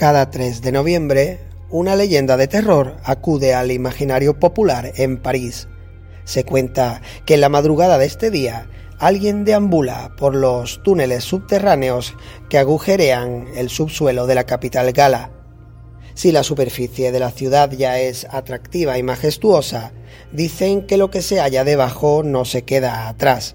Cada 3 de noviembre, una leyenda de terror acude al imaginario popular en París. Se cuenta que en la madrugada de este día alguien deambula por los túneles subterráneos que agujerean el subsuelo de la capital gala. Si la superficie de la ciudad ya es atractiva y majestuosa, dicen que lo que se halla debajo no se queda atrás.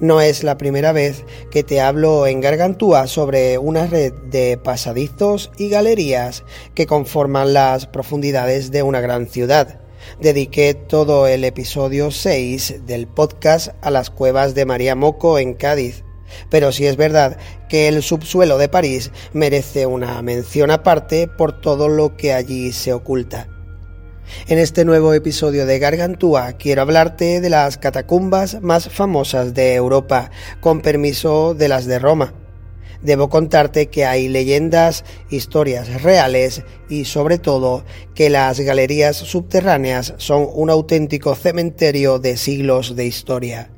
No es la primera vez que te hablo en Gargantúa sobre una red de pasadizos y galerías que conforman las profundidades de una gran ciudad. Dediqué todo el episodio 6 del podcast a las cuevas de María Moco en Cádiz. Pero sí es verdad que el subsuelo de París merece una mención aparte por todo lo que allí se oculta. En este nuevo episodio de Gargantúa quiero hablarte de las catacumbas más famosas de Europa, con permiso de las de Roma. Debo contarte que hay leyendas, historias reales y sobre todo que las galerías subterráneas son un auténtico cementerio de siglos de historia.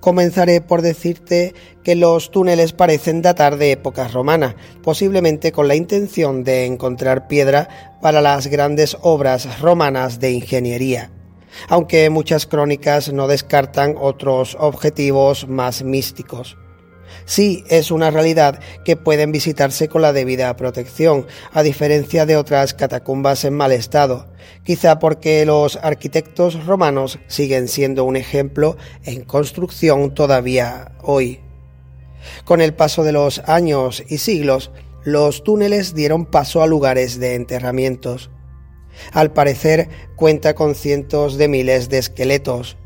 Comenzaré por decirte que los túneles parecen datar de época romana, posiblemente con la intención de encontrar piedra para las grandes obras romanas de ingeniería, aunque muchas crónicas no descartan otros objetivos más místicos. Sí, es una realidad que pueden visitarse con la debida protección, a diferencia de otras catacumbas en mal estado, quizá porque los arquitectos romanos siguen siendo un ejemplo en construcción todavía hoy. Con el paso de los años y siglos, los túneles dieron paso a lugares de enterramientos. Al parecer cuenta con cientos de miles de esqueletos,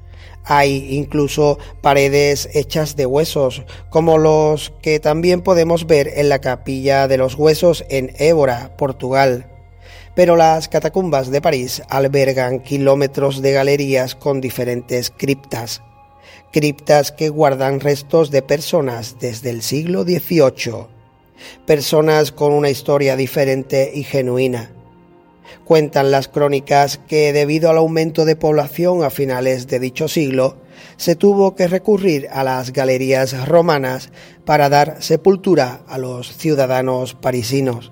hay incluso paredes hechas de huesos, como los que también podemos ver en la capilla de los huesos en Évora, Portugal. Pero las catacumbas de París albergan kilómetros de galerías con diferentes criptas. Criptas que guardan restos de personas desde el siglo XVIII. Personas con una historia diferente y genuina Cuentan las crónicas que debido al aumento de población a finales de dicho siglo, se tuvo que recurrir a las galerías romanas para dar sepultura a los ciudadanos parisinos.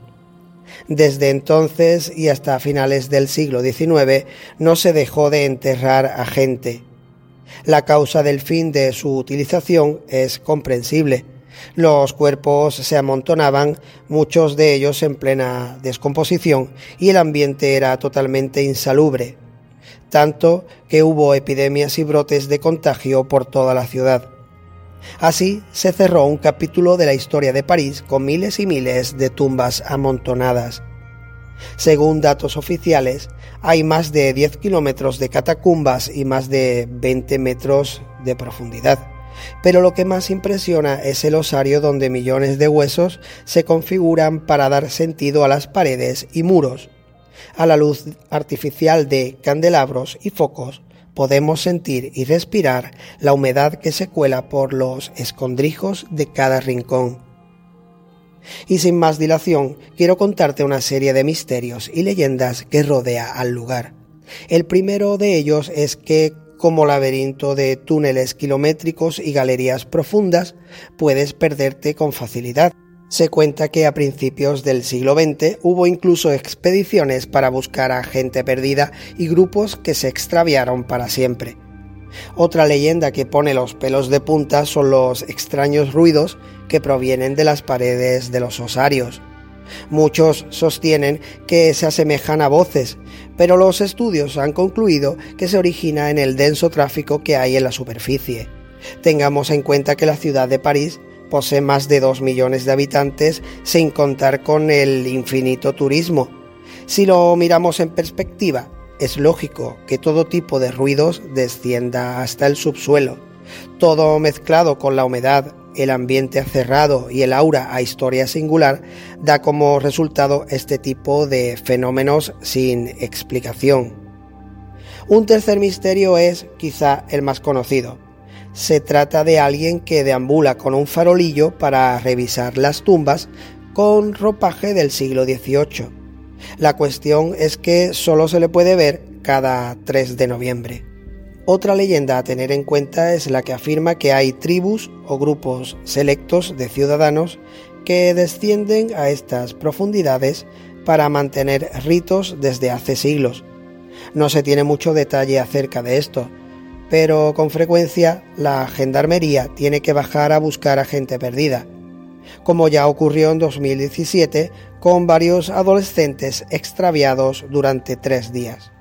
Desde entonces y hasta finales del siglo XIX no se dejó de enterrar a gente. La causa del fin de su utilización es comprensible, los cuerpos se amontonaban, muchos de ellos en plena descomposición, y el ambiente era totalmente insalubre, tanto que hubo epidemias y brotes de contagio por toda la ciudad. Así se cerró un capítulo de la historia de París con miles y miles de tumbas amontonadas. Según datos oficiales, hay más de 10 kilómetros de catacumbas y más de 20 metros de profundidad. Pero lo que más impresiona es el osario donde millones de huesos se configuran para dar sentido a las paredes y muros. A la luz artificial de candelabros y focos podemos sentir y respirar la humedad que se cuela por los escondrijos de cada rincón. Y sin más dilación, quiero contarte una serie de misterios y leyendas que rodea al lugar. El primero de ellos es que como laberinto de túneles kilométricos y galerías profundas, puedes perderte con facilidad. Se cuenta que a principios del siglo XX hubo incluso expediciones para buscar a gente perdida y grupos que se extraviaron para siempre. Otra leyenda que pone los pelos de punta son los extraños ruidos que provienen de las paredes de los osarios. Muchos sostienen que se asemejan a voces, pero los estudios han concluido que se origina en el denso tráfico que hay en la superficie. Tengamos en cuenta que la ciudad de París posee más de 2 millones de habitantes sin contar con el infinito turismo. Si lo miramos en perspectiva, es lógico que todo tipo de ruidos descienda hasta el subsuelo. Todo mezclado con la humedad, el ambiente cerrado y el aura a historia singular da como resultado este tipo de fenómenos sin explicación. Un tercer misterio es quizá el más conocido. Se trata de alguien que deambula con un farolillo para revisar las tumbas con ropaje del siglo XVIII. La cuestión es que solo se le puede ver cada 3 de noviembre. Otra leyenda a tener en cuenta es la que afirma que hay tribus o grupos selectos de ciudadanos que descienden a estas profundidades para mantener ritos desde hace siglos. No se tiene mucho detalle acerca de esto, pero con frecuencia la gendarmería tiene que bajar a buscar a gente perdida, como ya ocurrió en 2017 con varios adolescentes extraviados durante tres días.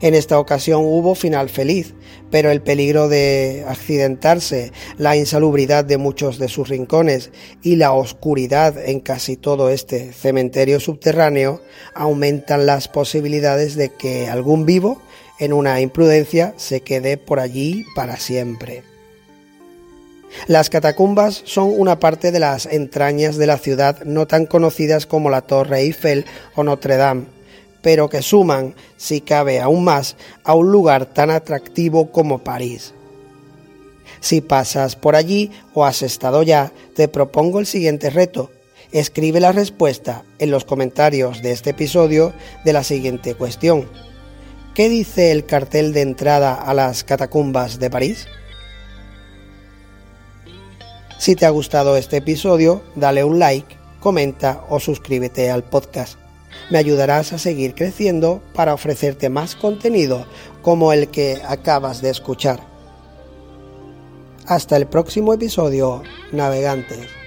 En esta ocasión hubo final feliz, pero el peligro de accidentarse, la insalubridad de muchos de sus rincones y la oscuridad en casi todo este cementerio subterráneo aumentan las posibilidades de que algún vivo, en una imprudencia, se quede por allí para siempre. Las catacumbas son una parte de las entrañas de la ciudad no tan conocidas como la Torre Eiffel o Notre Dame, pero que suman, si cabe aún más, a un lugar tan atractivo como París. Si pasas por allí o has estado ya, te propongo el siguiente reto. Escribe la respuesta en los comentarios de este episodio de la siguiente cuestión. ¿Qué dice el cartel de entrada a las catacumbas de París? Si te ha gustado este episodio, dale un like, comenta o suscríbete al podcast me ayudarás a seguir creciendo para ofrecerte más contenido como el que acabas de escuchar. Hasta el próximo episodio, navegantes.